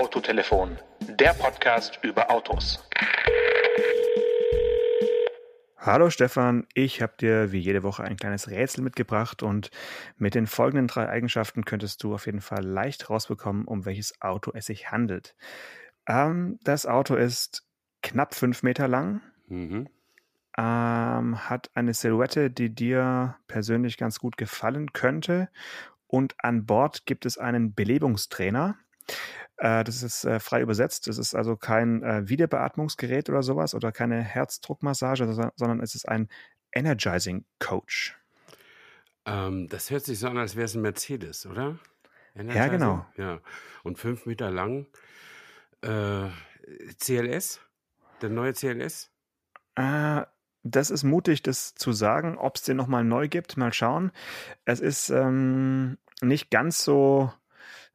Autotelefon, der Podcast über Autos. Hallo Stefan, ich habe dir wie jede Woche ein kleines Rätsel mitgebracht und mit den folgenden drei Eigenschaften könntest du auf jeden Fall leicht rausbekommen, um welches Auto es sich handelt. Ähm, das Auto ist knapp fünf Meter lang, mhm. ähm, hat eine Silhouette, die dir persönlich ganz gut gefallen könnte und an Bord gibt es einen Belebungstrainer. Äh, das ist äh, frei übersetzt. Das ist also kein äh, Wiederbeatmungsgerät oder sowas oder keine Herzdruckmassage, sondern es ist ein Energizing Coach. Ähm, das hört sich so an, als wäre es ein Mercedes, oder? Energizing? Ja, genau. Ja. Und fünf Meter lang. Äh, CLS? Der neue CLS? Äh, das ist mutig, das zu sagen. Ob es den nochmal neu gibt, mal schauen. Es ist ähm, nicht ganz so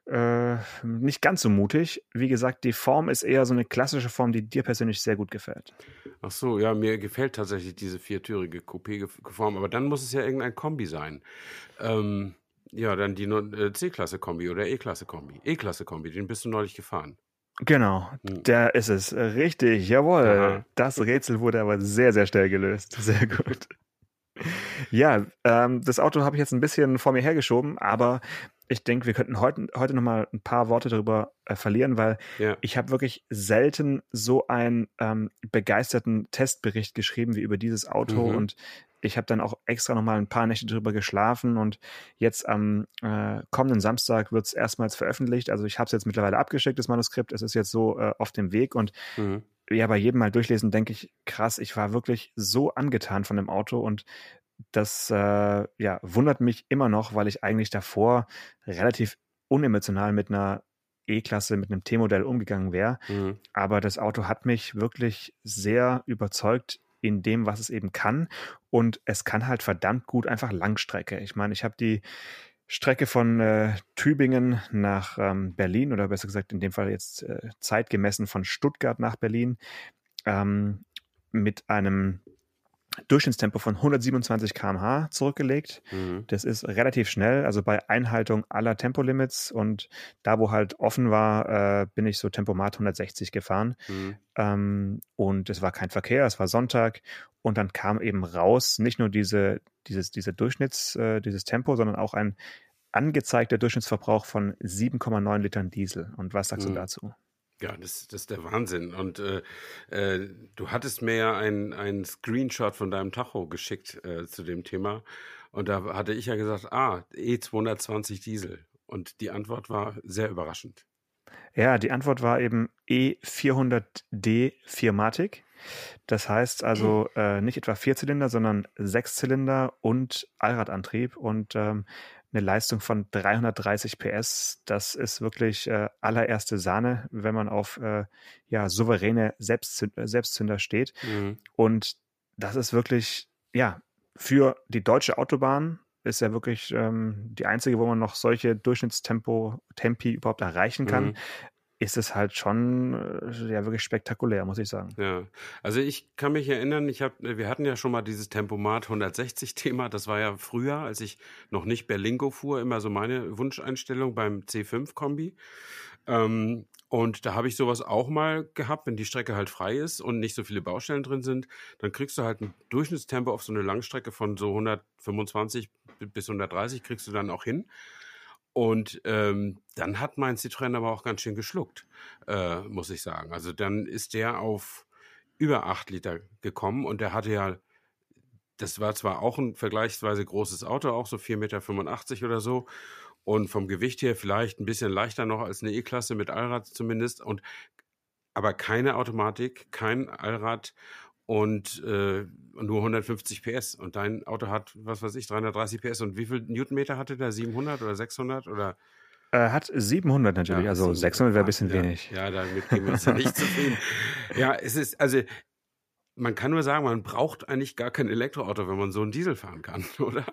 äh, nicht ganz so mutig. Wie gesagt, die Form ist eher so eine klassische Form, die dir persönlich sehr gut gefällt. Ach so, ja, mir gefällt tatsächlich diese viertürige Coupé-Form, aber dann muss es ja irgendein Kombi sein. Ähm, ja, dann die äh, C-Klasse-Kombi oder E-Klasse-Kombi. E-Klasse-Kombi, den bist du neulich gefahren. Genau, hm. der ist es. Richtig, jawohl. Aha. Das Rätsel wurde aber sehr, sehr schnell gelöst. Sehr gut. Ja, ähm, das Auto habe ich jetzt ein bisschen vor mir hergeschoben, aber ich denke, wir könnten heute, heute noch mal ein paar Worte darüber äh, verlieren, weil ja. ich habe wirklich selten so einen ähm, begeisterten Testbericht geschrieben wie über dieses Auto mhm. und ich habe dann auch extra noch mal ein paar Nächte drüber geschlafen und jetzt am äh, kommenden Samstag wird es erstmals veröffentlicht. Also ich habe es jetzt mittlerweile abgeschickt, das Manuskript. Es ist jetzt so äh, auf dem Weg und mhm. ja, bei jedem Mal durchlesen denke ich, krass, ich war wirklich so angetan von dem Auto und das äh, ja, wundert mich immer noch, weil ich eigentlich davor relativ unemotional mit einer E-Klasse, mit einem T-Modell umgegangen wäre. Mhm. Aber das Auto hat mich wirklich sehr überzeugt in dem, was es eben kann. Und es kann halt verdammt gut einfach Langstrecke. Ich meine, ich habe die Strecke von äh, Tübingen nach ähm, Berlin oder besser gesagt in dem Fall jetzt äh, zeitgemessen von Stuttgart nach Berlin ähm, mit einem Durchschnittstempo von 127 km/h zurückgelegt. Mhm. Das ist relativ schnell, also bei Einhaltung aller Tempolimits und da, wo halt offen war, äh, bin ich so Tempomat 160 gefahren. Mhm. Ähm, und es war kein Verkehr, es war Sonntag und dann kam eben raus nicht nur diese, dieses, diese Durchschnitts, äh, dieses Tempo, sondern auch ein angezeigter Durchschnittsverbrauch von 7,9 Litern Diesel. Und was sagst mhm. du dazu? Ja, das, das ist der Wahnsinn. Und äh, äh, du hattest mir ja ein, Screenshot von deinem Tacho geschickt äh, zu dem Thema. Und da hatte ich ja gesagt, ah, E220 Diesel. Und die Antwort war sehr überraschend. Ja, die Antwort war eben E400D Firmatic. Das heißt also äh, nicht etwa Vierzylinder, sondern Sechszylinder und Allradantrieb. Und ähm, eine Leistung von 330 PS. Das ist wirklich äh, allererste Sahne, wenn man auf äh, ja, souveräne Selbstzünder, Selbstzünder steht. Mhm. Und das ist wirklich, ja, für die deutsche Autobahn ist ja wirklich ähm, die einzige, wo man noch solche Durchschnittstempo, Tempi überhaupt erreichen kann. Mhm ist es halt schon äh, ja wirklich spektakulär, muss ich sagen. Ja, also ich kann mich erinnern, ich hab, wir hatten ja schon mal dieses Tempomat 160 Thema. Das war ja früher, als ich noch nicht Berlingo fuhr, immer so meine Wunscheinstellung beim C5 Kombi. Ähm, und da habe ich sowas auch mal gehabt, wenn die Strecke halt frei ist und nicht so viele Baustellen drin sind, dann kriegst du halt ein Durchschnittstempo auf so eine Langstrecke von so 125 bis 130 kriegst du dann auch hin. Und ähm, dann hat mein Citroën aber auch ganz schön geschluckt, äh, muss ich sagen. Also dann ist der auf über acht Liter gekommen und der hatte ja, das war zwar auch ein vergleichsweise großes Auto, auch so 4,85 Meter oder so. Und vom Gewicht her vielleicht ein bisschen leichter noch als eine E-Klasse mit Allrad zumindest. Und aber keine Automatik, kein Allrad und äh, nur 150 PS. Und dein Auto hat, was weiß ich, 330 PS. Und wie viel Newtonmeter hatte der? 700 oder 600 oder? Er hat 700 natürlich, ja, also 600 wäre ein bisschen ja, wenig. Ja, damit gehen wir uns ja nicht zufrieden. Ja, es ist, also man kann nur sagen, man braucht eigentlich gar kein Elektroauto, wenn man so einen Diesel fahren kann, oder?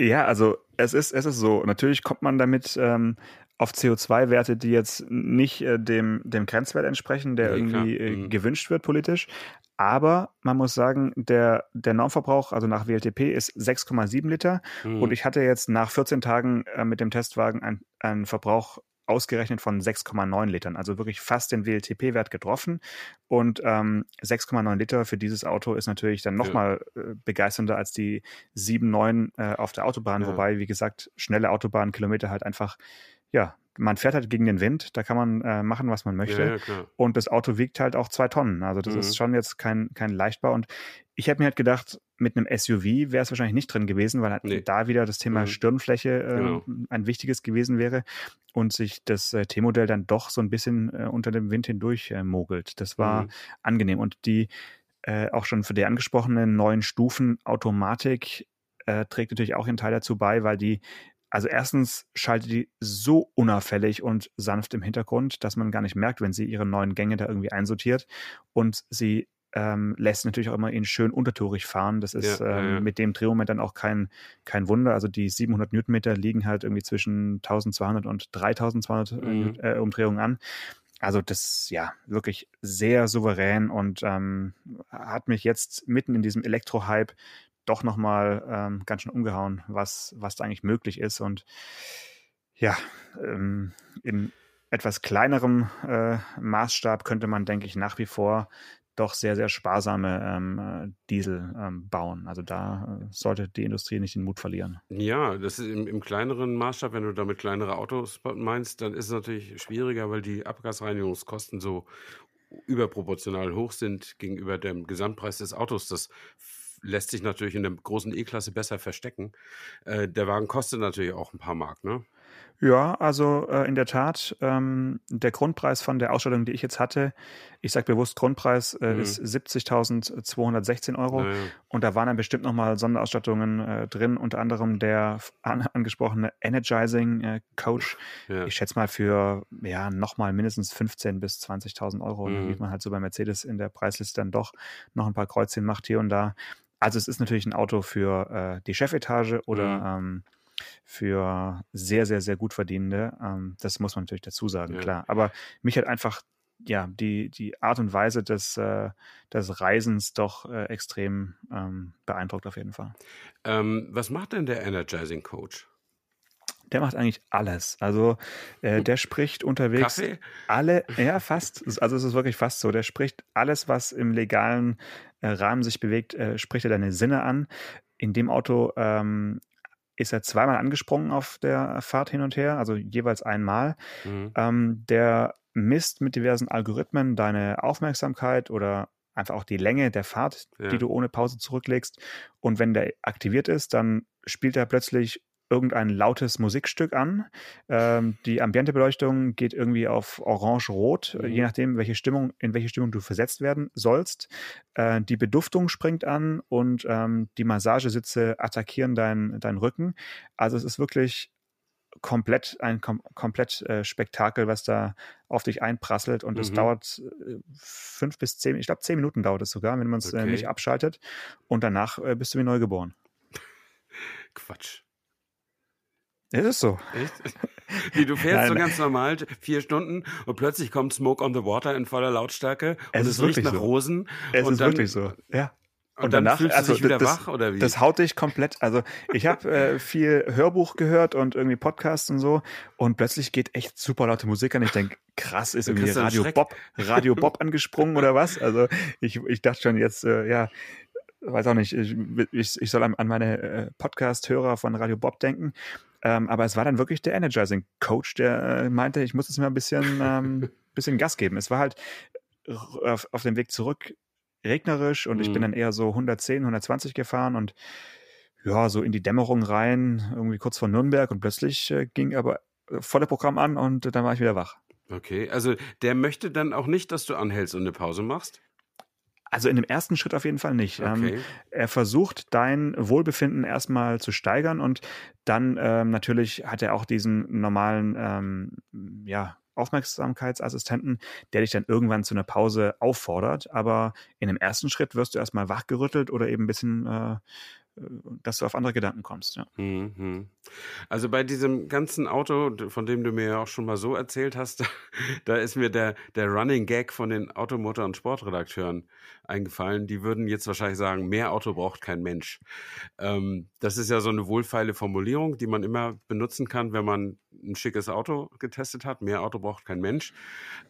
Ja, also es ist, es ist so. Natürlich kommt man damit ähm, auf CO2-Werte, die jetzt nicht äh, dem, dem Grenzwert entsprechen, der ja, irgendwie äh, mhm. gewünscht wird politisch. Aber man muss sagen, der, der Normverbrauch, also nach WLTP, ist 6,7 Liter. Mhm. Und ich hatte jetzt nach 14 Tagen äh, mit dem Testwagen einen Verbrauch ausgerechnet von 6,9 Litern, also wirklich fast den WLTP-Wert getroffen. Und ähm, 6,9 Liter für dieses Auto ist natürlich dann nochmal ja. äh, begeisternder als die 7,9 äh, auf der Autobahn, ja. wobei, wie gesagt, schnelle Autobahnkilometer halt einfach ja, man fährt halt gegen den Wind, da kann man äh, machen, was man möchte. Ja, ja, und das Auto wiegt halt auch zwei Tonnen. Also das mhm. ist schon jetzt kein, kein Leichtbau. Und ich hätte mir halt gedacht, mit einem SUV wäre es wahrscheinlich nicht drin gewesen, weil halt nee. da wieder das Thema mhm. Stirnfläche äh, genau. ein wichtiges gewesen wäre und sich das äh, T-Modell dann doch so ein bisschen äh, unter dem Wind hindurch äh, mogelt. Das war mhm. angenehm. Und die äh, auch schon für die angesprochenen neuen Stufen Automatik trägt natürlich auch ihren Teil dazu bei, weil die also erstens schaltet die so unauffällig und sanft im Hintergrund, dass man gar nicht merkt, wenn sie ihre neuen Gänge da irgendwie einsortiert. Und sie ähm, lässt natürlich auch immer ihn schön untertourig fahren. Das ist ja, ähm, ja. mit dem Drehmoment dann auch kein, kein Wunder. Also die 700 Newtonmeter liegen halt irgendwie zwischen 1200 und 3200 äh, mhm. äh, Umdrehungen an. Also das, ja, wirklich sehr souverän und ähm, hat mich jetzt mitten in diesem Elektro-Hype doch nochmal ähm, ganz schön umgehauen, was, was da eigentlich möglich ist. Und ja, ähm, in etwas kleinerem äh, Maßstab könnte man, denke ich, nach wie vor doch sehr, sehr sparsame ähm, äh, Diesel ähm, bauen. Also da äh, sollte die Industrie nicht den Mut verlieren. Ja, das ist im, im, kleineren Maßstab, wenn du damit kleinere Autos meinst, dann ist es natürlich schwieriger, weil die Abgasreinigungskosten so überproportional hoch sind gegenüber dem Gesamtpreis des Autos. Das lässt sich natürlich in der großen E-Klasse besser verstecken. Äh, der Wagen kostet natürlich auch ein paar Mark, ne? Ja, also äh, in der Tat, ähm, der Grundpreis von der Ausstattung, die ich jetzt hatte, ich sage bewusst Grundpreis, äh, mhm. ist 70.216 Euro. Ja, ja. Und da waren dann bestimmt nochmal Sonderausstattungen äh, drin, unter anderem der an angesprochene Energizing äh, Coach. Ja. Ich schätze mal für ja nochmal mindestens 15.000 bis 20.000 Euro, mhm. wie man halt so bei Mercedes in der Preisliste dann doch noch ein paar Kreuzchen macht hier und da. Also es ist natürlich ein Auto für äh, die Chefetage oder mhm. ähm, für sehr, sehr, sehr gut verdienende. Ähm, das muss man natürlich dazu sagen, ja. klar. Aber mich hat einfach ja, die, die Art und Weise des, äh, des Reisens doch äh, extrem ähm, beeindruckt auf jeden Fall. Ähm, was macht denn der Energizing Coach? Der macht eigentlich alles. Also äh, der spricht unterwegs Kaffee? alle, ja fast, also es ist wirklich fast so. Der spricht alles, was im legalen äh, Rahmen sich bewegt, äh, spricht er deine Sinne an. In dem Auto ähm, ist er zweimal angesprungen auf der Fahrt hin und her, also jeweils einmal. Mhm. Ähm, der misst mit diversen Algorithmen deine Aufmerksamkeit oder einfach auch die Länge der Fahrt, ja. die du ohne Pause zurücklegst. Und wenn der aktiviert ist, dann spielt er plötzlich irgendein lautes Musikstück an. Ähm, die Ambientebeleuchtung geht irgendwie auf orange-rot, mhm. je nachdem, welche Stimmung, in welche Stimmung du versetzt werden sollst. Äh, die Beduftung springt an und ähm, die Massagesitze attackieren deinen dein Rücken. Also es ist wirklich komplett ein kom komplett äh, Spektakel, was da auf dich einprasselt und es mhm. dauert äh, fünf bis zehn, ich glaube zehn Minuten dauert es sogar, wenn man es äh, okay. äh, nicht abschaltet und danach äh, bist du wie neu geboren. Quatsch. Ist es so? Echt? Wie du fährst Nein. so ganz normal vier Stunden und plötzlich kommt Smoke on the Water in voller Lautstärke es und es riecht nach so. Rosen. Es ist dann, wirklich so, ja. Und, und danach fühlst also, du dich wieder das, wach oder wie? Das haut dich komplett. Also ich habe äh, viel Hörbuch gehört und irgendwie Podcasts und so und plötzlich geht echt super laute Musik an. Ich denke, krass, ist irgendwie Radio Bob, Radio Bob angesprungen oder was? Also ich, ich dachte schon jetzt, äh, ja, weiß auch nicht, ich, ich, ich soll an, an meine äh, Podcast-Hörer von Radio Bob denken. Ähm, aber es war dann wirklich der Energizing Coach, der äh, meinte, ich muss jetzt mal ein bisschen, ähm, bisschen Gas geben. Es war halt auf, auf dem Weg zurück regnerisch und mhm. ich bin mhm. dann eher so 110, 120 gefahren und ja, so in die Dämmerung rein, irgendwie kurz vor Nürnberg und plötzlich äh, ging aber äh, volle Programm an und dann war ich wieder wach. Okay, also der möchte dann auch nicht, dass du anhältst und eine Pause machst? Also in dem ersten Schritt auf jeden Fall nicht. Ähm, okay. Ähm, er versucht dein Wohlbefinden erstmal zu steigern und dann ähm, natürlich hat er auch diesen normalen ähm, ja, Aufmerksamkeitsassistenten, der dich dann irgendwann zu einer Pause auffordert. Aber in dem ersten Schritt wirst du erstmal wachgerüttelt oder eben ein bisschen äh, dass du auf andere Gedanken kommst. Ja. Mhm. Also bei diesem ganzen Auto, von dem du mir ja auch schon mal so erzählt hast, da ist mir der, der Running Gag von den Automotor- und Sportredakteuren eingefallen. Die würden jetzt wahrscheinlich sagen, mehr Auto braucht kein Mensch. Ähm, das ist ja so eine wohlfeile Formulierung, die man immer benutzen kann, wenn man ein schickes Auto getestet hat. Mehr Auto braucht kein Mensch.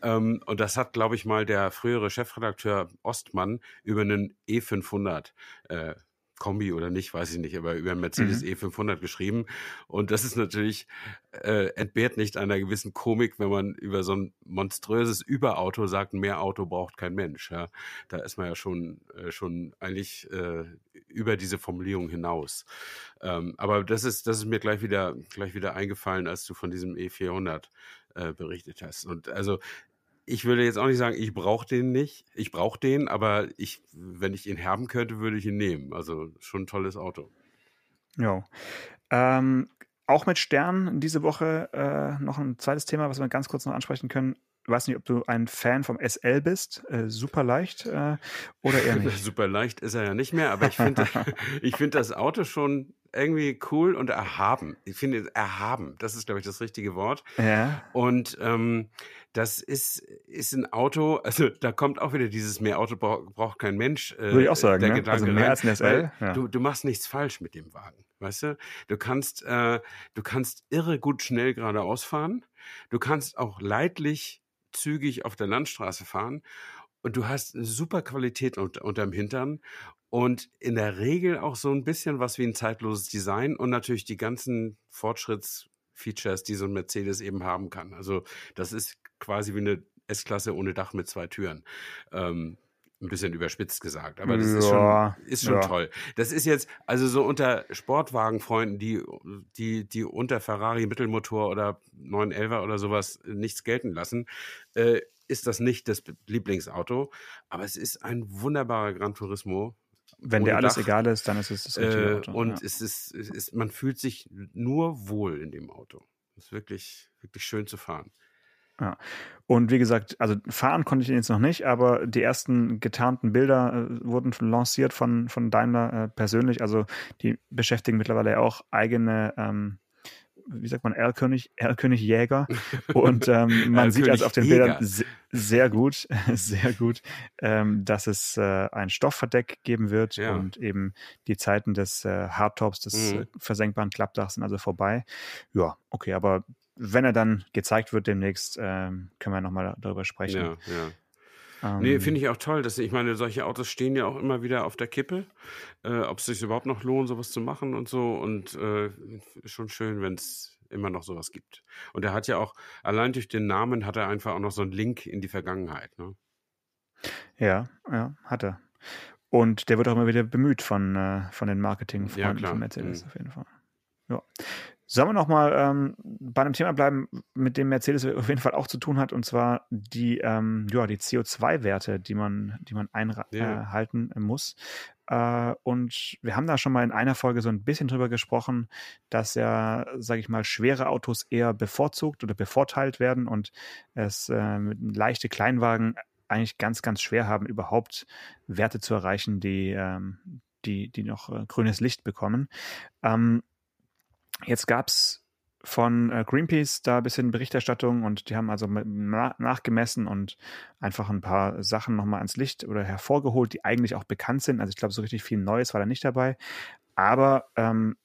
Ähm, und das hat, glaube ich, mal der frühere Chefredakteur Ostmann über einen E500 äh, Kombi oder nicht, weiß ich nicht, aber über einen Mercedes mhm. E500 geschrieben. Und das ist natürlich, äh, entbehrt nicht einer gewissen Komik, wenn man über so ein monströses Überauto sagt, mehr Auto braucht kein Mensch. Ja. Da ist man ja schon, äh, schon eigentlich äh, über diese Formulierung hinaus. Ähm, aber das ist, das ist mir gleich wieder, gleich wieder eingefallen, als du von diesem E400 äh, berichtet hast. Und also ich würde jetzt auch nicht sagen, ich brauche den nicht. Ich brauche den, aber ich, wenn ich ihn haben könnte, würde ich ihn nehmen. Also schon ein tolles Auto. Ja. Ähm, auch mit Stern diese Woche äh, noch ein zweites Thema, was wir ganz kurz noch ansprechen können. Ich weiß nicht, ob du ein Fan vom SL bist, äh, super leicht äh, oder eher nicht. super leicht ist er ja nicht mehr, aber ich finde ich finde das Auto schon irgendwie cool und erhaben. Ich finde erhaben, das ist, glaube ich, das richtige Wort. Ja. Und ähm, das ist, ist ein Auto, also da kommt auch wieder dieses mehr Auto braucht, braucht kein Mensch. Äh, Würde ich auch sagen, der ne? Gedanke also mehr rein, als ein SL. Ja. Du, du machst nichts falsch mit dem Wagen, weißt du? Du kannst, äh, du kannst irre gut schnell geradeaus fahren. Du kannst auch leidlich zügig auf der Landstraße fahren und du hast eine super Qualität unter, unterm Hintern und in der Regel auch so ein bisschen was wie ein zeitloses Design und natürlich die ganzen Fortschrittsfeatures, die so ein Mercedes eben haben kann. Also das ist quasi wie eine S-Klasse ohne Dach mit zwei Türen. Ähm, ein bisschen überspitzt gesagt, aber das ja, ist schon, ist schon ja. toll. Das ist jetzt, also so unter Sportwagenfreunden, die, die, die unter Ferrari Mittelmotor oder 911er oder sowas nichts gelten lassen, äh, ist das nicht das Lieblingsauto, aber es ist ein wunderbarer Gran Turismo. Wenn dir alles Dach. egal ist, dann ist es das richtige äh, Auto. Und ja. es, ist, es ist, man fühlt sich nur wohl in dem Auto. Es ist wirklich, wirklich schön zu fahren. Ja. Und wie gesagt, also fahren konnte ich ihn jetzt noch nicht, aber die ersten getarnten Bilder äh, wurden lanciert von, von Daimler äh, persönlich. Also die beschäftigen mittlerweile auch eigene ähm, wie sagt man, Erlkönig, Erlkönig Jäger. Und ähm, man sieht also auf den Bildern sehr gut, sehr gut, ähm, dass es äh, ein Stoffverdeck geben wird ja. und eben die Zeiten des äh, Hardtops, des mhm. äh, versenkbaren Klappdachs sind also vorbei. Ja, okay, aber wenn er dann gezeigt wird demnächst, ähm, können wir nochmal darüber sprechen. Ja, ja. Ähm, nee, finde ich auch toll. Dass, ich meine, solche Autos stehen ja auch immer wieder auf der Kippe, äh, ob es sich überhaupt noch lohnt, sowas zu machen und so. Und äh, schon schön, wenn es immer noch sowas gibt. Und er hat ja auch, allein durch den Namen hat er einfach auch noch so einen Link in die Vergangenheit. Ne? Ja, ja, hat er. Und der wird auch immer wieder bemüht von, äh, von den Marketingfreunden ja, von Mercedes mhm. auf jeden Fall. Ja. Sollen wir nochmal ähm, bei einem Thema bleiben, mit dem Mercedes auf jeden Fall auch zu tun hat, und zwar die, ähm, ja, die CO2-Werte, die man, die man einhalten ja. muss. Äh, und wir haben da schon mal in einer Folge so ein bisschen drüber gesprochen, dass ja, sage ich mal, schwere Autos eher bevorzugt oder bevorteilt werden und es äh, leichte Kleinwagen eigentlich ganz, ganz schwer haben, überhaupt Werte zu erreichen, die, ähm, die, die noch äh, grünes Licht bekommen. Ähm, Jetzt gab es von äh, Greenpeace da ein bisschen Berichterstattung und die haben also nachgemessen und einfach ein paar Sachen nochmal ans Licht oder hervorgeholt, die eigentlich auch bekannt sind. Also ich glaube, so richtig viel Neues war da nicht dabei. Aber ähm,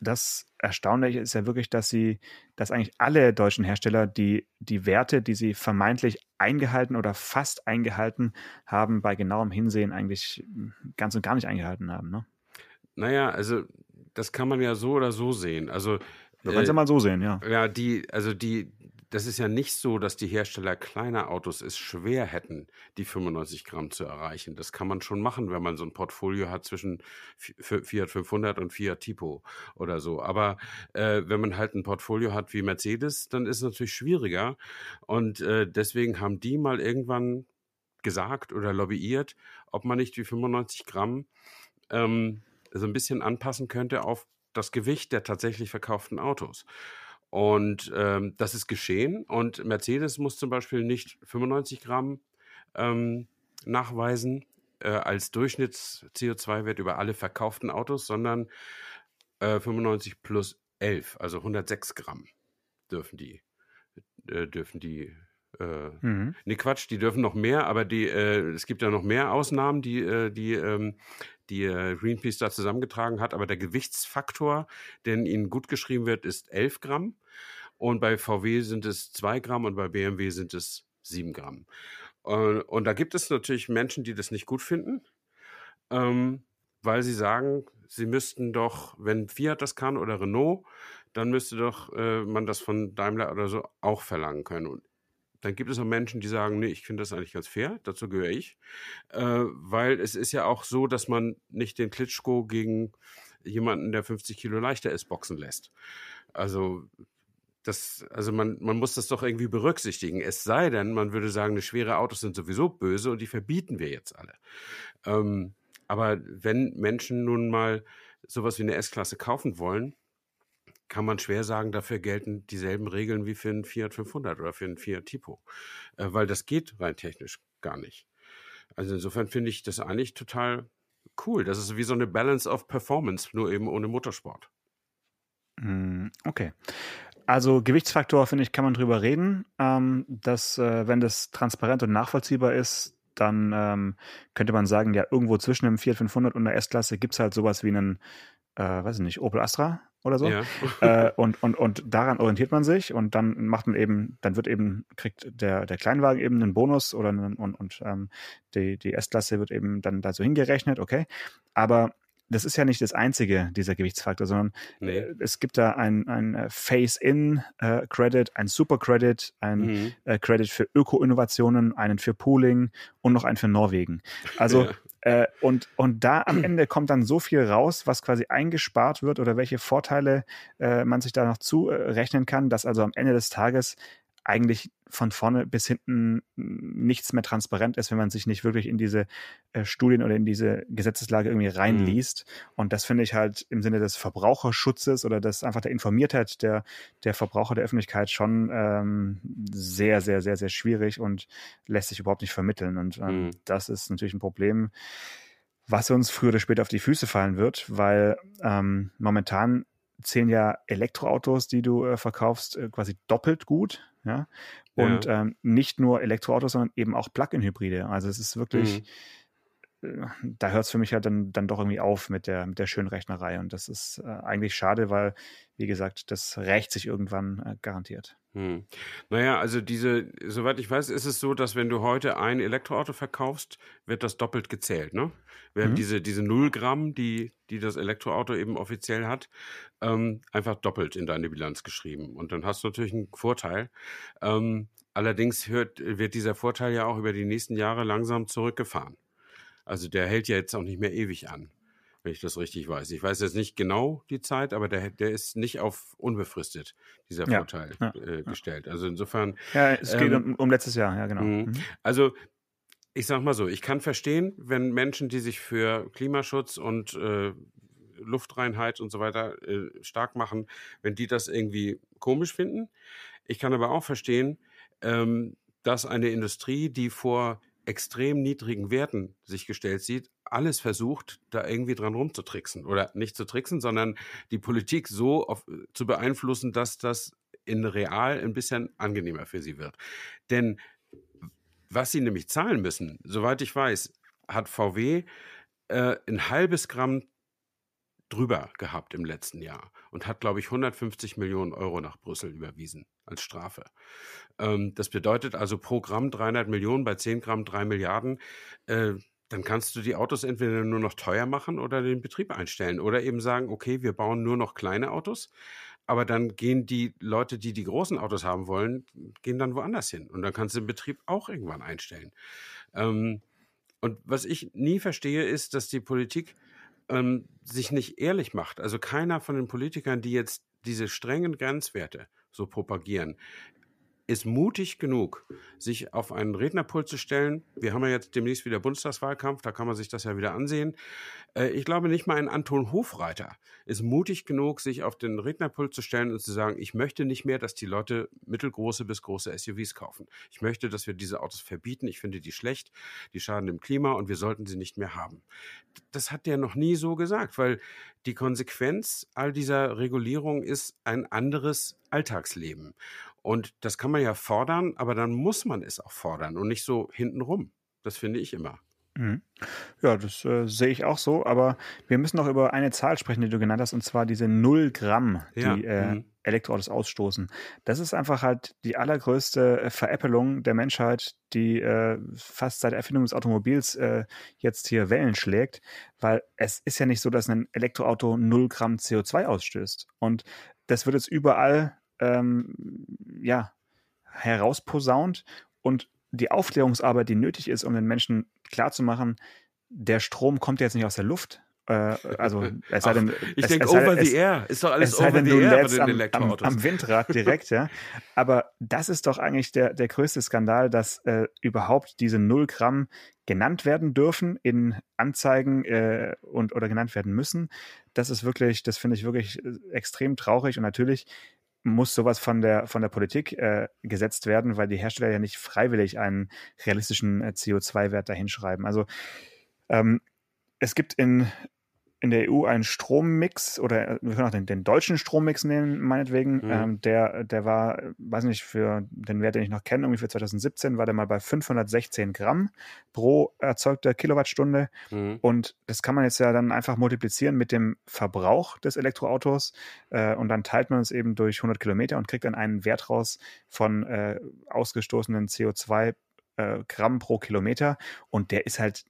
das Erstaunliche ist ja wirklich, dass sie, dass eigentlich alle deutschen Hersteller die, die Werte, die sie vermeintlich eingehalten oder fast eingehalten haben, bei genauem Hinsehen eigentlich ganz und gar nicht eingehalten haben. Ne? Naja, also das kann man ja so oder so sehen. Also wir können es ja mal so sehen, ja. Ja, die, also die, das ist ja nicht so, dass die Hersteller kleiner Autos es schwer hätten, die 95 Gramm zu erreichen. Das kann man schon machen, wenn man so ein Portfolio hat zwischen Fiat 500 und Fiat Tipo oder so. Aber äh, wenn man halt ein Portfolio hat wie Mercedes, dann ist es natürlich schwieriger. Und äh, deswegen haben die mal irgendwann gesagt oder lobbyiert, ob man nicht die 95 Gramm ähm, so ein bisschen anpassen könnte auf das Gewicht der tatsächlich verkauften Autos. Und ähm, das ist geschehen. Und Mercedes muss zum Beispiel nicht 95 Gramm ähm, nachweisen äh, als Durchschnitts-CO2-Wert über alle verkauften Autos, sondern äh, 95 plus 11, also 106 Gramm dürfen die, äh, dürfen die äh, mhm. Nee, Quatsch, die dürfen noch mehr, aber die, äh, es gibt ja noch mehr Ausnahmen, die, äh, die, ähm, die äh, Greenpeace da zusammengetragen hat. Aber der Gewichtsfaktor, der ihnen gut geschrieben wird, ist 11 Gramm. und bei VW sind es zwei Gramm und bei BMW sind es sieben Gramm. Und, und da gibt es natürlich Menschen, die das nicht gut finden, ähm, weil sie sagen, sie müssten doch, wenn Fiat das kann oder Renault, dann müsste doch äh, man das von Daimler oder so auch verlangen können. Und dann gibt es auch Menschen, die sagen, nee, ich finde das eigentlich ganz fair, dazu gehöre ich. Äh, weil es ist ja auch so, dass man nicht den Klitschko gegen jemanden, der 50 Kilo leichter ist, boxen lässt. Also das, also man, man muss das doch irgendwie berücksichtigen. Es sei denn, man würde sagen, eine schwere Autos sind sowieso böse und die verbieten wir jetzt alle. Ähm, aber wenn Menschen nun mal sowas wie eine S-Klasse kaufen wollen, kann man schwer sagen, dafür gelten dieselben Regeln wie für einen Fiat 500 oder für einen Fiat Tipo, äh, weil das geht rein technisch gar nicht. Also insofern finde ich das eigentlich total cool. Das ist wie so eine Balance of Performance, nur eben ohne Motorsport. Hm, okay. Also Gewichtsfaktor, finde ich, kann man drüber reden. Ähm, dass, äh, wenn das transparent und nachvollziehbar ist, dann ähm, könnte man sagen, ja, irgendwo zwischen einem Fiat 500 und der S-Klasse gibt es halt sowas wie einen, äh, weiß ich nicht, Opel Astra oder so. Ja. äh, und, und, und daran orientiert man sich und dann macht man eben, dann wird eben, kriegt der, der Kleinwagen eben einen Bonus oder einen, und, und ähm, die, die S-Klasse wird eben dann da so hingerechnet, okay. Aber das ist ja nicht das einzige, dieser Gewichtsfaktor, sondern nee. Äh, es gibt da ein, ein äh, Face-In-Credit, ein Super-Credit, ein mhm. Äh, Credit für Öko-Innovationen, einen für Pooling und noch einen für Norwegen. Also ja. Äh, und, und da am Ende kommt dann so viel raus, was quasi eingespart wird oder welche Vorteile äh, man sich da noch zurechnen kann, dass also am Ende des Tages eigentlich von vorne bis hinten nichts mehr transparent ist, wenn man sich nicht wirklich in diese äh, Studien oder in diese Gesetzeslage irgendwie reinliest. Mhm. Und das finde ich halt im Sinne des Verbraucherschutzes oder des einfach der Informiertheit der, der Verbraucher der Öffentlichkeit schon ähm, sehr, sehr, sehr, sehr schwierig und lässt sich überhaupt nicht vermitteln. Und ähm, mhm. das ist natürlich ein Problem, was uns früher oder später auf die Füße fallen wird, weil ähm, momentan zählen ja Elektroautos, die du äh, verkaufst, äh, quasi doppelt gut. Ja? Und ja. ähm, nicht nur Elektroautos, sondern eben auch Plug-in-Hybride. Also es ist wirklich, mhm. Da hört es für mich halt dann, dann doch irgendwie auf mit der, mit der schönen Rechnerei. Und das ist äh, eigentlich schade, weil, wie gesagt, das rächt sich irgendwann äh, garantiert. Hm. Naja, also diese, soweit ich weiß, ist es so, dass wenn du heute ein Elektroauto verkaufst, wird das doppelt gezählt, ne? Wir mhm. diese, diese 0 Gramm, die, die das Elektroauto eben offiziell hat, ähm, einfach doppelt in deine Bilanz geschrieben. Und dann hast du natürlich einen Vorteil. Ähm, allerdings hört, wird dieser Vorteil ja auch über die nächsten Jahre langsam zurückgefahren. Also der hält ja jetzt auch nicht mehr ewig an wenn ich das richtig weiß. Ich weiß jetzt nicht genau die Zeit, aber der, der ist nicht auf unbefristet, dieser Vorteil ja, äh, gestellt. Also insofern. Ja, es geht ähm, um, um, letztes Jahr, ja, genau. Mhm. mhm. Also ich sag mal so, ich kann verstehen, wenn Menschen, die sich für Klimaschutz und äh, Luftreinheit und so weiter äh, stark machen, wenn die das irgendwie komisch finden. Ich kann aber auch verstehen, ähm, dass eine Industrie, die vor extrem niedrigen Werten sich gestellt sieht, alles versucht, da irgendwie dran rumzutricksen. Oder nicht zu tricksen, sondern die Politik so auf, zu beeinflussen, dass das in real ein bisschen angenehmer für sie wird. Denn was sie nämlich zahlen müssen, soweit ich weiß, hat VW äh, ein halbes Gramm drüber gehabt im letzten Jahr und hat, glaube ich, 150 Millionen Euro nach Brüssel überwiesen als Strafe. Ähm, das bedeutet also pro Gramm 300 Millionen, bei 10 Gramm 3 Milliarden. Äh, dann kannst du die Autos entweder nur noch teuer machen oder den Betrieb einstellen oder eben sagen, okay, wir bauen nur noch kleine Autos, aber dann gehen die Leute, die die großen Autos haben wollen, gehen dann woanders hin und dann kannst du den Betrieb auch irgendwann einstellen. Ähm, und was ich nie verstehe, ist, dass die Politik ähm, sich nicht ehrlich macht. Also keiner von den Politikern, die jetzt diese strengen Grenzwerte so propagieren, ist mutig genug, sich auf einen Rednerpult zu stellen. Wir haben ja jetzt demnächst wieder Bundestagswahlkampf, da kann man sich das ja wieder ansehen. Äh, ich glaube, nicht mal ein Anton Hofreiter ist mutig genug, sich auf den Rednerpult zu stellen und zu sagen, ich möchte nicht mehr, dass die Leute mittelgroße bis große SUVs kaufen. Ich möchte, dass wir diese Autos verbieten. Ich finde die schlecht, die schaden dem Klima und wir sollten sie nicht mehr haben. Das hat der noch nie so gesagt, weil die Konsequenz all dieser Regulierung ist ein anderes Alltagsleben. Und das kann man ja fordern, aber dann muss man es auch fordern und nicht so hintenrum. Das finde ich immer. Mhm. Ja, das äh, sehe ich auch so, aber wir müssen noch über eine Zahl sprechen, die du genannt hast, und zwar diese 0 Gramm, ja. die äh, mhm. Elektroautos ausstoßen. Das ist einfach halt die allergrößte äh, Veräppelung der Menschheit, die äh, fast seit Erfindung des Automobils äh, jetzt hier Wellen schlägt, weil es ist ja nicht so, dass ein Elektroauto 0 Gramm CO2 ausstößt. Und das wird jetzt überall ähm, ja, herausposaunt und die Aufklärungsarbeit, die nötig ist, um den Menschen klarzumachen, der Strom kommt jetzt nicht aus der Luft. Äh, also es sei denn, ich denke over the air ist doch alles over the air bei den Elektroautos. Am, am, Windrad direkt, ja. Aber das ist doch eigentlich der der größte Skandal, dass äh, überhaupt diese 0 Gramm genannt werden dürfen in Anzeigen äh, und oder genannt werden müssen. Das ist wirklich, das finde ich wirklich äh, extrem traurig und natürlich muss sowas von der, von der Politik äh, gesetzt werden, weil die Hersteller ja nicht freiwillig einen realistischen äh, CO2-Wert dahinschreiben. Also ähm, es gibt in in der EU einen Strommix oder äh, wir können auch den, den deutschen Strommix nehmen, meinetwegen. Mhm. Ähm, der, der war, weiß nicht, für den Wert, den ich noch kenne, irgendwie für 2017 war der mal bei 516 Gramm pro erzeugter Kilowattstunde. Mhm. Und das kann man jetzt ja dann einfach multiplizieren mit dem Verbrauch des Elektroautos äh, und dann teilt man es eben durch 100 Kilometer und kriegt dann einen Wert raus von äh, ausgestoßenen CO2 äh, Gramm pro Kilometer. Und der ist halt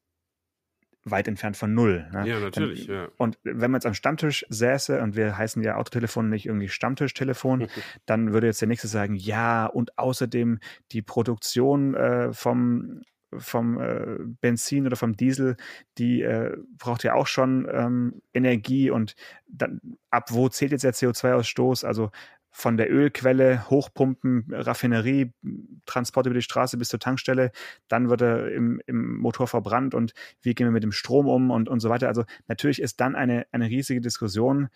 weit entfernt von null. Ne? Ja, natürlich. ja. Und wenn man jetzt am Stammtisch säße, und wir heißen ja Autotelefon nicht irgendwie Stammtischtelefon, dann würde jetzt der Nächste sagen, ja, und außerdem die Produktion äh, vom vom äh, Benzin oder vom Diesel, die äh, braucht ja auch schon ähm, Energie und dann, ab wo zählt jetzt der CO2-Ausstoß? Also von der Ölquelle, Hochpumpen, Raffinerie, Transport über die Straße bis zur Tankstelle, dann wird er im, im Motor verbrannt und wie gehen wir mit dem Strom um und, und so weiter. Also natürlich ist dann eine, eine riesige Diskussion,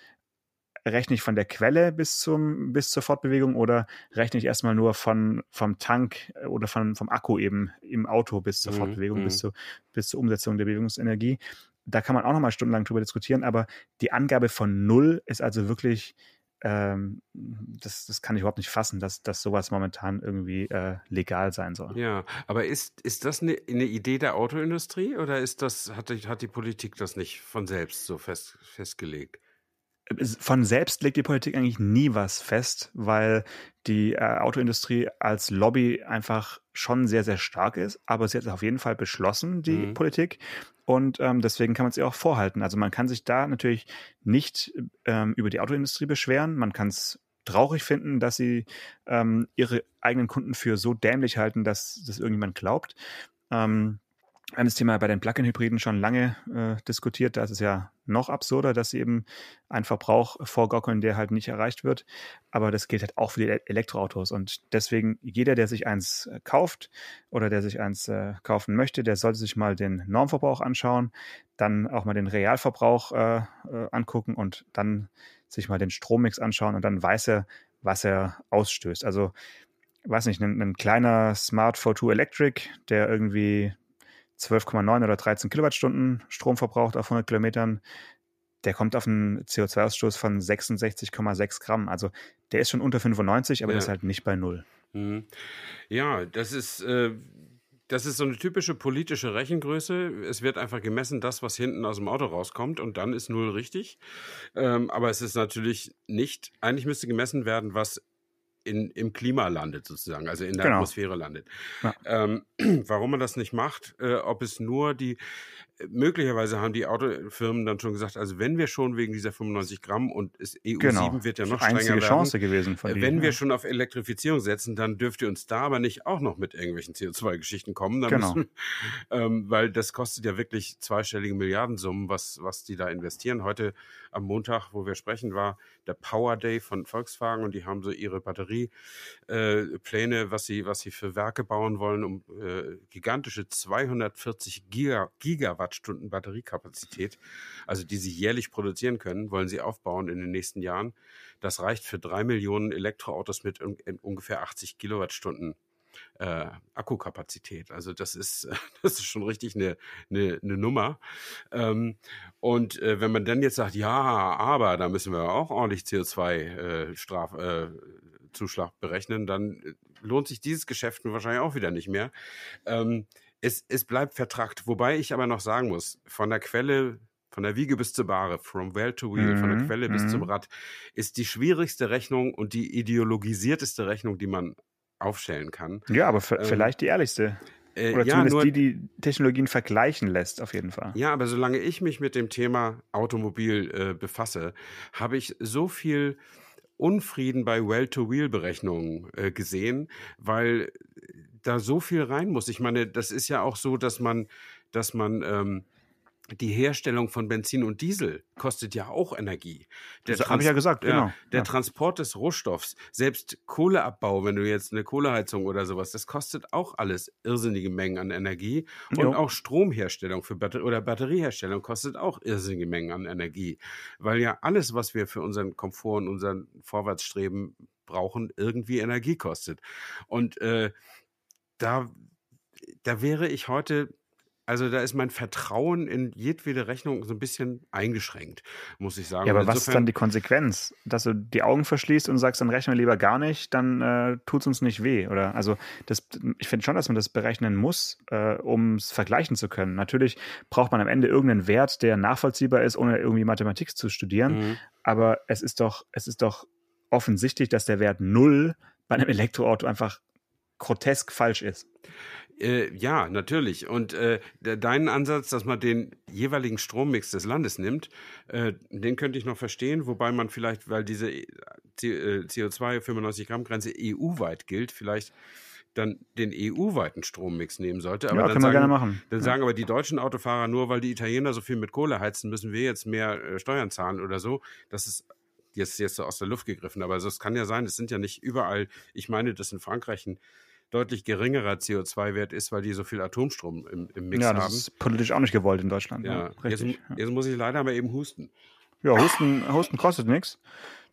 rechne ich von der Quelle bis zum bis zur Fortbewegung oder rechne ich erstmal nur von vom Tank oder von, vom Akku eben im Auto bis zur mhm, Fortbewegung, bis, mhm. zu, bis zur Umsetzung der Bewegungsenergie. Da kann man auch nochmal stundenlang drüber diskutieren, aber die Angabe von null ist also wirklich ähm, das, das kann ich überhaupt nicht fassen, dass, dass sowas momentan irgendwie äh, legal sein soll. Ja, aber ist, ist das eine, eine Idee der Autoindustrie oder ist das, hat, hat die Politik das nicht von selbst so fest, festgelegt? von selbst legt die Politik eigentlich nie was fest, weil die äh, Autoindustrie als Lobby einfach schon sehr, sehr stark ist. Aber sie hat auf jeden Fall beschlossen, die mhm. Politik. Und ähm, deswegen kann man sie auch vorhalten. Also man kann sich da natürlich nicht ähm, über die Autoindustrie beschweren. Man kann es traurig finden, dass sie ähm, ihre eigenen Kunden für so dämlich halten, dass das irgendjemand glaubt. Ähm, haben das Thema bei den Plug-in-Hybriden schon lange äh, diskutiert. Da ist es ja noch absurder, dass sie eben einen Verbrauch vorgaukeln, der halt nicht erreicht wird. Aber das gilt halt auch für die Elektroautos. Und deswegen, jeder, der sich eins äh, kauft oder der sich eins äh, kaufen möchte, der sollte sich mal den Normverbrauch anschauen, dann auch mal den Realverbrauch äh, äh, angucken und dann sich mal den Strommix anschauen und dann weiß er, was er ausstößt. Also, weiß nicht, ein, ein kleiner Smart 42 Electric, der irgendwie 12,9 oder 13 Kilowattstunden Strom verbraucht auf 100 Kilometern, der kommt auf einen CO2-Ausstoß von 66,6 Gramm. Also der ist schon unter 95, aber ja. ist halt nicht bei null. Mhm. Ja, das ist, äh, das ist so eine typische politische Rechengröße. Es wird einfach gemessen, das, was hinten aus dem Auto rauskommt, und dann ist null richtig. Ähm, aber es ist natürlich nicht, eigentlich müsste gemessen werden, was in, im Klima landet sozusagen, also in der genau. Atmosphäre landet. Ja. Ähm, warum man das nicht macht, äh, ob es nur die, möglicherweise haben die Autofirmen dann schon gesagt, also wenn wir schon wegen dieser 95 Gramm und es EU genau. 7 wird ja noch strenger werden, Chance gewesen von äh, wenn denen, wir ja. schon auf Elektrifizierung setzen, dann dürft ihr uns da aber nicht auch noch mit irgendwelchen CO2-Geschichten kommen, genau. Müssen, ähm, weil das kostet ja wirklich zweistellige Milliardensummen, was, was die da investieren. Heute am Montag, wo wir sprechen, war der Power Day von Volkswagen und die haben so ihre Batteriepläne, äh, was sie, was sie für Werke bauen wollen, um äh, gigantische 240 Giga, Gigawatt Kilowattstunden Batteriekapazität, also die sie jährlich produzieren können, wollen sie aufbauen in den nächsten Jahren. Das reicht für drei Millionen Elektroautos mit ungefähr 80 Kilowattstunden äh, Akkukapazität. Also das ist, das ist schon richtig eine, eine, eine Nummer. Ähm, und äh, wenn man dann jetzt sagt, ja, aber da müssen wir auch ordentlich CO2-Straf, äh, äh, Zuschlag berechnen, dann äh, lohnt sich dieses Geschäft wahrscheinlich auch wieder nicht mehr. Ähm, es, es bleibt vertrackt. Wobei ich aber noch sagen muss, von der Quelle von der Wiege bis zur Bahre, from well to wheel, mhm. von der mhm, Quelle bis zum mhm. Rad, ist die schwierigste Rechnung und die ideologisierteste Rechnung, die man aufstellen kann. Ja, aber ähm, vielleicht die ehrlichste. Äh, Oder zumindest ja, nur, die, die Technologien vergleichen lässt, auf jeden Fall. Ja, aber solange ich mich mit dem Thema Automobil äh, befasse, habe ich so viel Unfrieden bei Well-to-Wheel-Berechnungen äh, gesehen, weil da so viel rein muss. Ich meine, das ist ja auch so, dass man, dass man ähm, die Herstellung von Benzin und Diesel kostet ja auch Energie. Der das habe ich ja gesagt, genau. Ja, der ja. Transport des Rohstoffs, selbst Kohleabbau, wenn du jetzt eine Kohleheizung oder sowas, das kostet auch alles irrsinnige Mengen an Energie. Und jo. auch Stromherstellung für Batter oder Batterieherstellung kostet auch irrsinnige Mengen an Energie. Weil ja alles, was wir für unseren Komfort und unseren Vorwärtsstreben brauchen, irgendwie Energie kostet. Und äh, da, da wäre ich heute also da ist mein Vertrauen in jedwede Rechnung so ein bisschen eingeschränkt, muss ich sagen. Ja, aber was ist dann die Konsequenz? Dass du die Augen verschließt und sagst, dann rechnen wir lieber gar nicht, dann äh, tut es uns nicht weh, oder? Also das, ich finde schon, dass man das berechnen muss, äh, um es vergleichen zu können. Natürlich braucht man am Ende irgendeinen Wert, der nachvollziehbar ist, ohne irgendwie Mathematik zu studieren. Mhm. Aber es ist doch, es ist doch offensichtlich, dass der Wert null bei einem Elektroauto einfach grotesk falsch ist. Äh, ja, natürlich. Und äh, deinen Ansatz, dass man den jeweiligen Strommix des Landes nimmt, äh, den könnte ich noch verstehen, wobei man vielleicht, weil diese CO2 95 Gramm Grenze EU-weit gilt, vielleicht dann den EU-weiten Strommix nehmen sollte. Aber ja, dann können sagen, wir gerne machen. Dann ja. sagen aber die deutschen Autofahrer, nur weil die Italiener so viel mit Kohle heizen, müssen wir jetzt mehr äh, Steuern zahlen oder so. Das ist jetzt, jetzt so aus der Luft gegriffen. Aber es kann ja sein, es sind ja nicht überall, ich meine, dass in Frankreich ein deutlich geringerer CO2-Wert ist, weil die so viel Atomstrom im, im Mix haben. Ja, das ist politisch auch nicht gewollt in Deutschland. Ja, ja jetzt, jetzt, muss ich leider mal eben husten. Ja, Husten, Husten kostet nichts.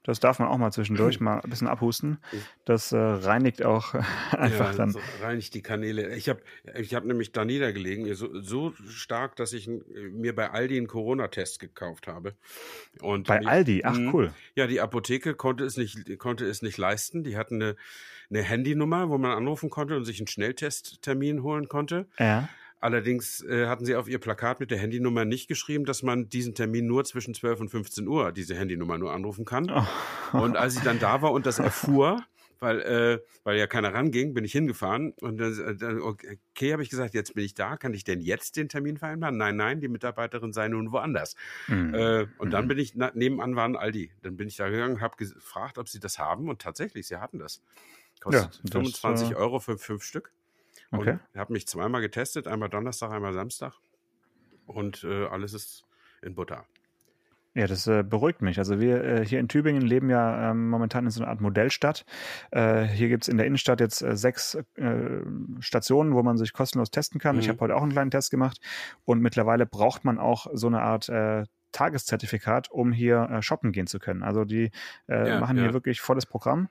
Das darf man auch mal zwischendurch mal ein bisschen abhusten. Das äh, reinigt auch einfach ja, dann. So reinigt die Kanäle. Ich habe ich hab nämlich da niedergelegen, so, so stark, dass ich mir bei Aldi einen Corona-Test gekauft habe. Und bei Aldi? Ach, mhm. cool. Ja, die Apotheke konnte es nicht, konnte es nicht leisten. Die hatten eine, eine Handynummer, wo man anrufen konnte und sich einen Schnelltesttermin holen konnte. Ja. Allerdings äh, hatten sie auf ihr Plakat mit der Handynummer nicht geschrieben, dass man diesen Termin nur zwischen 12 und 15 Uhr, diese Handynummer nur anrufen kann. Oh. Und als ich dann da war und das erfuhr, weil, äh, weil ja keiner ranging, bin ich hingefahren und dann, dann okay, habe ich gesagt, jetzt bin ich da, kann ich denn jetzt den Termin vereinbaren? Nein, nein, die Mitarbeiterin sei nun woanders. Mhm. Äh, und dann mhm. bin ich, na, nebenan waren Aldi. Dann bin ich da gegangen, habe gefragt, ob sie das haben und tatsächlich, sie hatten das. Kostet ja, 25 das, äh... Euro für fünf Stück. Okay. Und habe mich zweimal getestet, einmal Donnerstag, einmal Samstag. Und äh, alles ist in Butter. Ja, das äh, beruhigt mich. Also wir äh, hier in Tübingen leben ja ähm, momentan in so einer Art Modellstadt. Äh, hier gibt's in der Innenstadt jetzt äh, sechs äh, Stationen, wo man sich kostenlos testen kann. Mhm. Ich habe heute auch einen kleinen Test gemacht und mittlerweile braucht man auch so eine Art Tageszertifikat, um hier shoppen gehen zu können. Also die ja, machen ja. hier wirklich volles Programm.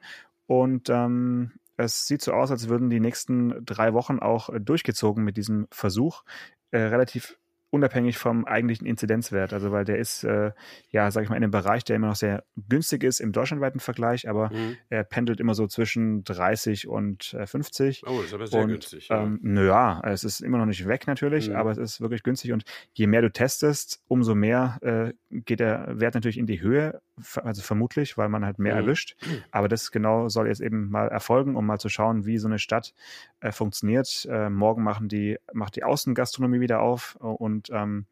Und ähm, es sieht so aus, als würden die nächsten drei Wochen auch durchgezogen mit diesem Versuch. Äh, relativ unabhängig vom eigentlichen Inzidenzwert. Also weil der ist, äh, ja, sag ich mal, in einem Bereich, der immer noch sehr günstig ist im deutschlandweiten Vergleich, aber mhm. er pendelt immer so zwischen 30 und äh, 50. Oh, ist aber sehr und, günstig. Ja. Ähm, naja, es ist immer noch nicht weg natürlich, mhm. aber es ist wirklich günstig und je mehr du testest, umso mehr äh, geht der Wert natürlich in die Höhe, also vermutlich, weil man halt mehr mhm. erwischt. Aber das genau soll jetzt eben mal erfolgen, um mal zu schauen, wie so eine Stadt äh, funktioniert. Äh, morgen machen die, macht die Außengastronomie wieder auf und ähm,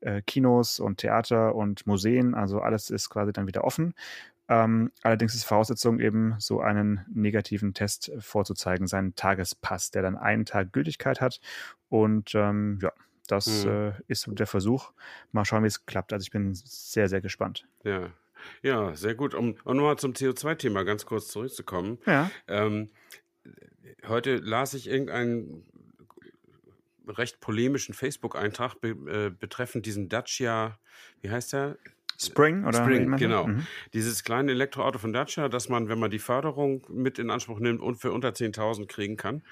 äh, Kinos und Theater und Museen, also alles ist quasi dann wieder offen. Ähm, allerdings ist Voraussetzung eben, so einen negativen Test vorzuzeigen, seinen Tagespass, der dann einen Tag Gültigkeit hat. Und ähm, ja, das hm. äh, ist der Versuch. Mal schauen, wie es klappt. Also ich bin sehr, sehr gespannt. Ja, ja, sehr gut. Um, um nochmal zum CO2-Thema ganz kurz zurückzukommen. Ja. Ähm, heute las ich irgendeinen recht polemischen Facebook-Eintrag be, äh, betreffend diesen Dacia, wie heißt der? Spring oder Spring, genau. Mhm. Dieses kleine Elektroauto von Dacia, das man, wenn man die Förderung mit in Anspruch nimmt, und für unter 10.000 kriegen kann.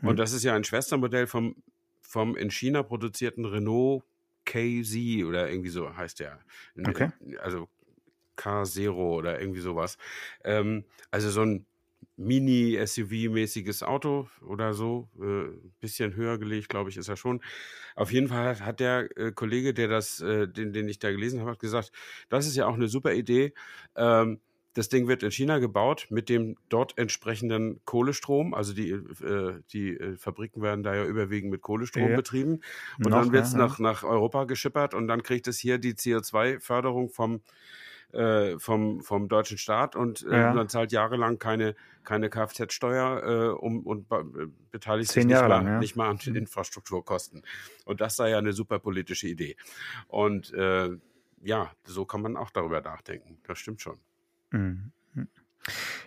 Und mhm. das ist ja ein Schwestermodell vom, vom in China produzierten Renault KZ oder irgendwie so heißt der. Okay. Also K0 oder irgendwie sowas. Ähm, also so ein Mini-SUV-mäßiges Auto oder so. Äh, bisschen höher gelegt, glaube ich, ist er schon. Auf jeden Fall hat der äh, Kollege, der das, äh, den, den ich da gelesen habe, gesagt, das ist ja auch eine super Idee. Ähm, das Ding wird in China gebaut mit dem dort entsprechenden Kohlestrom. Also die, äh, die äh, Fabriken werden da ja überwiegend mit Kohlestrom ja. betrieben. Und Noch, dann wird es ja, nach, nach Europa geschippert und dann kriegt es hier die CO2-Förderung vom, äh, vom, vom deutschen Staat und äh, ja. man zahlt jahrelang keine, keine Kfz-Steuer äh, um, und äh, beteiligt Zehn sich nicht, lang, mal, ja. nicht mal an den mhm. Infrastrukturkosten. Und das sei ja eine super politische Idee. Und äh, ja, so kann man auch darüber nachdenken. Das stimmt schon. Mhm.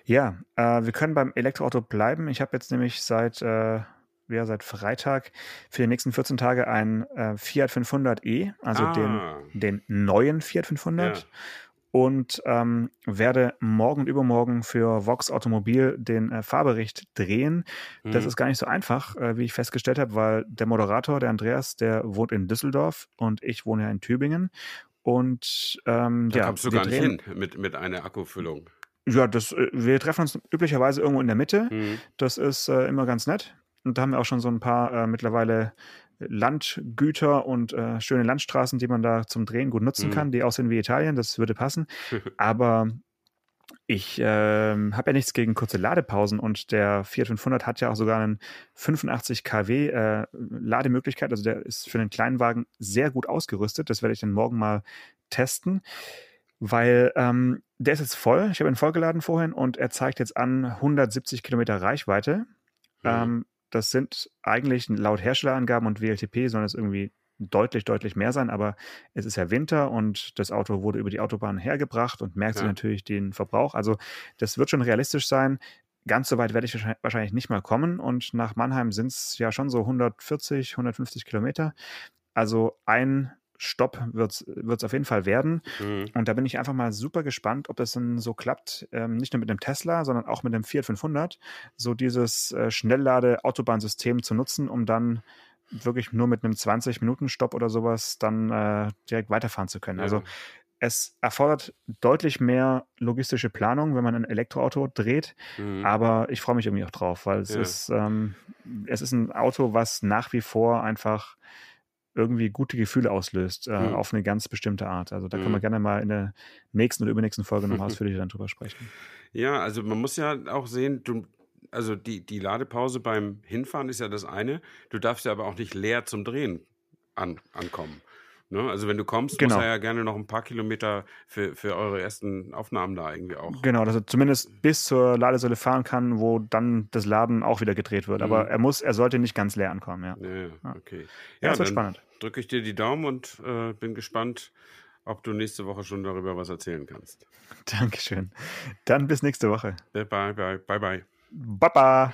Ja, äh, wir können beim Elektroauto bleiben. Ich habe jetzt nämlich seit, äh, ja, seit Freitag für die nächsten 14 Tage einen äh, Fiat 500e, also ah. den, den neuen Fiat 500. Ja. Und ähm, werde morgen und übermorgen für Vox Automobil den äh, Fahrbericht drehen. Mhm. Das ist gar nicht so einfach, äh, wie ich festgestellt habe, weil der Moderator, der Andreas, der wohnt in Düsseldorf und ich wohne ja in Tübingen. Und ähm, da ja, kommst du gar nicht hin mit, mit einer Akkufüllung. Ja, das, äh, wir treffen uns üblicherweise irgendwo in der Mitte. Mhm. Das ist äh, immer ganz nett. Und da haben wir auch schon so ein paar äh, mittlerweile Landgüter und äh, schöne Landstraßen, die man da zum Drehen gut nutzen mhm. kann, die aussehen wie Italien. Das würde passen. Aber ich äh, habe ja nichts gegen kurze Ladepausen und der Fiat 500 hat ja auch sogar einen 85 kW äh, Lademöglichkeit. Also der ist für einen kleinen Wagen sehr gut ausgerüstet. Das werde ich dann morgen mal testen, weil ähm, der ist jetzt voll. Ich habe ihn vollgeladen vorhin und er zeigt jetzt an 170 Kilometer Reichweite. Mhm. Ähm, das sind eigentlich laut Herstellerangaben und WLTP sollen es irgendwie deutlich, deutlich mehr sein, aber es ist ja Winter und das Auto wurde über die Autobahn hergebracht und merkt ja. sich natürlich den Verbrauch. Also das wird schon realistisch sein. Ganz so weit werde ich wahrscheinlich nicht mal kommen und nach Mannheim sind es ja schon so 140, 150 Kilometer. Also ein Stopp wird es auf jeden Fall werden. Mhm. Und da bin ich einfach mal super gespannt, ob das dann so klappt, ähm, nicht nur mit dem Tesla, sondern auch mit dem Fiat 500, so dieses äh, Schnelllade-Autobahnsystem zu nutzen, um dann wirklich nur mit einem 20-Minuten-Stopp oder sowas dann äh, direkt weiterfahren zu können. Also ja. Also es erfordert deutlich mehr logistische Planung, wenn man ein Elektroauto dreht. Mhm. Aber ich freue mich irgendwie auch drauf, weil es ja. ist, ähm, es ist ein Auto, was nach wie vor einfach irgendwie gute Gefühle auslöst, äh, mhm. auf eine ganz bestimmte Art. Also da können wir mhm. gerne mal in der nächsten oder übernächsten Folge noch ausführlicher dann drüber sprechen. Ja, also man muss ja auch sehen, du, also die, die Ladepause beim Hinfahren ist ja das eine. Du darfst ja aber auch nicht leer zum Drehen an, ankommen. Ne? Also wenn du kommst, genau. muss er ja gerne noch ein paar Kilometer für, für eure ersten Aufnahmen da irgendwie auch. Genau, dass er zumindest bis zur Ladesäule fahren kann, wo dann das Laden auch wieder gedreht wird. Mhm. Aber er muss, er sollte nicht ganz leer ankommen, ja. Ja, okay. Ja, ja das wird spannend. Drücke ich dir die Daumen und äh, bin gespannt, ob du nächste Woche schon darüber was erzählen kannst. Dankeschön. Dann bis nächste Woche. Bye, bye, bye, bye. Baba.